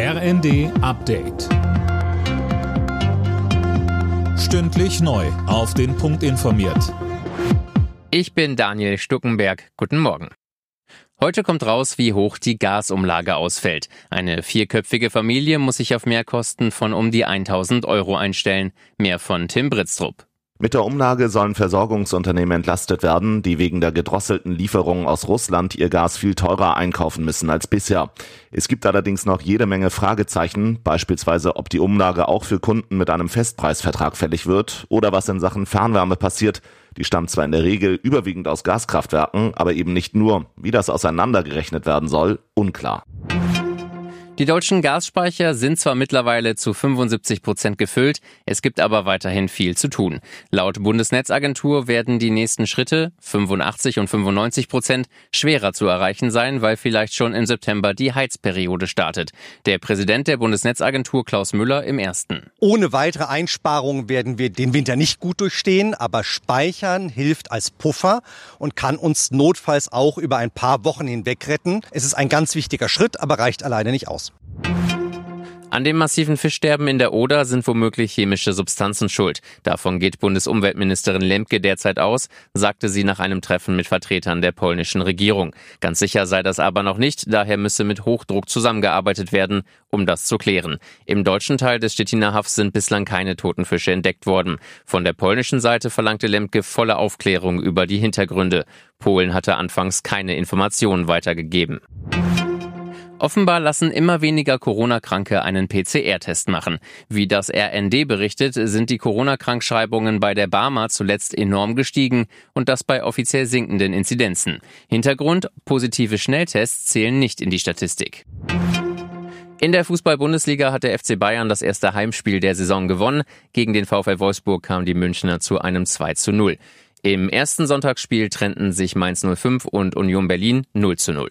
RND Update. Stündlich neu. Auf den Punkt informiert. Ich bin Daniel Stuckenberg. Guten Morgen. Heute kommt raus, wie hoch die Gasumlage ausfällt. Eine vierköpfige Familie muss sich auf Mehrkosten von um die 1000 Euro einstellen. Mehr von Tim Britztrup. Mit der Umlage sollen Versorgungsunternehmen entlastet werden, die wegen der gedrosselten Lieferungen aus Russland ihr Gas viel teurer einkaufen müssen als bisher. Es gibt allerdings noch jede Menge Fragezeichen, beispielsweise ob die Umlage auch für Kunden mit einem Festpreisvertrag fällig wird oder was in Sachen Fernwärme passiert. Die stammt zwar in der Regel überwiegend aus Gaskraftwerken, aber eben nicht nur. Wie das auseinandergerechnet werden soll, unklar. Die deutschen Gasspeicher sind zwar mittlerweile zu 75 Prozent gefüllt, es gibt aber weiterhin viel zu tun. Laut Bundesnetzagentur werden die nächsten Schritte, 85 und 95 Prozent, schwerer zu erreichen sein, weil vielleicht schon im September die Heizperiode startet. Der Präsident der Bundesnetzagentur Klaus Müller im ersten. Ohne weitere Einsparungen werden wir den Winter nicht gut durchstehen, aber Speichern hilft als Puffer und kann uns notfalls auch über ein paar Wochen hinweg retten. Es ist ein ganz wichtiger Schritt, aber reicht alleine nicht aus. An dem massiven Fischsterben in der Oder sind womöglich chemische Substanzen schuld. Davon geht Bundesumweltministerin Lemke derzeit aus, sagte sie nach einem Treffen mit Vertretern der polnischen Regierung. Ganz sicher sei das aber noch nicht, daher müsse mit Hochdruck zusammengearbeitet werden, um das zu klären. Im deutschen Teil des Stettiner Hafs sind bislang keine toten Fische entdeckt worden. Von der polnischen Seite verlangte Lemke volle Aufklärung über die Hintergründe. Polen hatte anfangs keine Informationen weitergegeben. Offenbar lassen immer weniger Corona-Kranke einen PCR-Test machen. Wie das RND berichtet, sind die Corona-Krankschreibungen bei der Barmer zuletzt enorm gestiegen und das bei offiziell sinkenden Inzidenzen. Hintergrund, positive Schnelltests zählen nicht in die Statistik. In der Fußball-Bundesliga hat der FC Bayern das erste Heimspiel der Saison gewonnen. Gegen den VfL Wolfsburg kam die Münchner zu einem 2 zu 0. Im ersten Sonntagsspiel trennten sich Mainz 05 und Union Berlin 0 zu 0.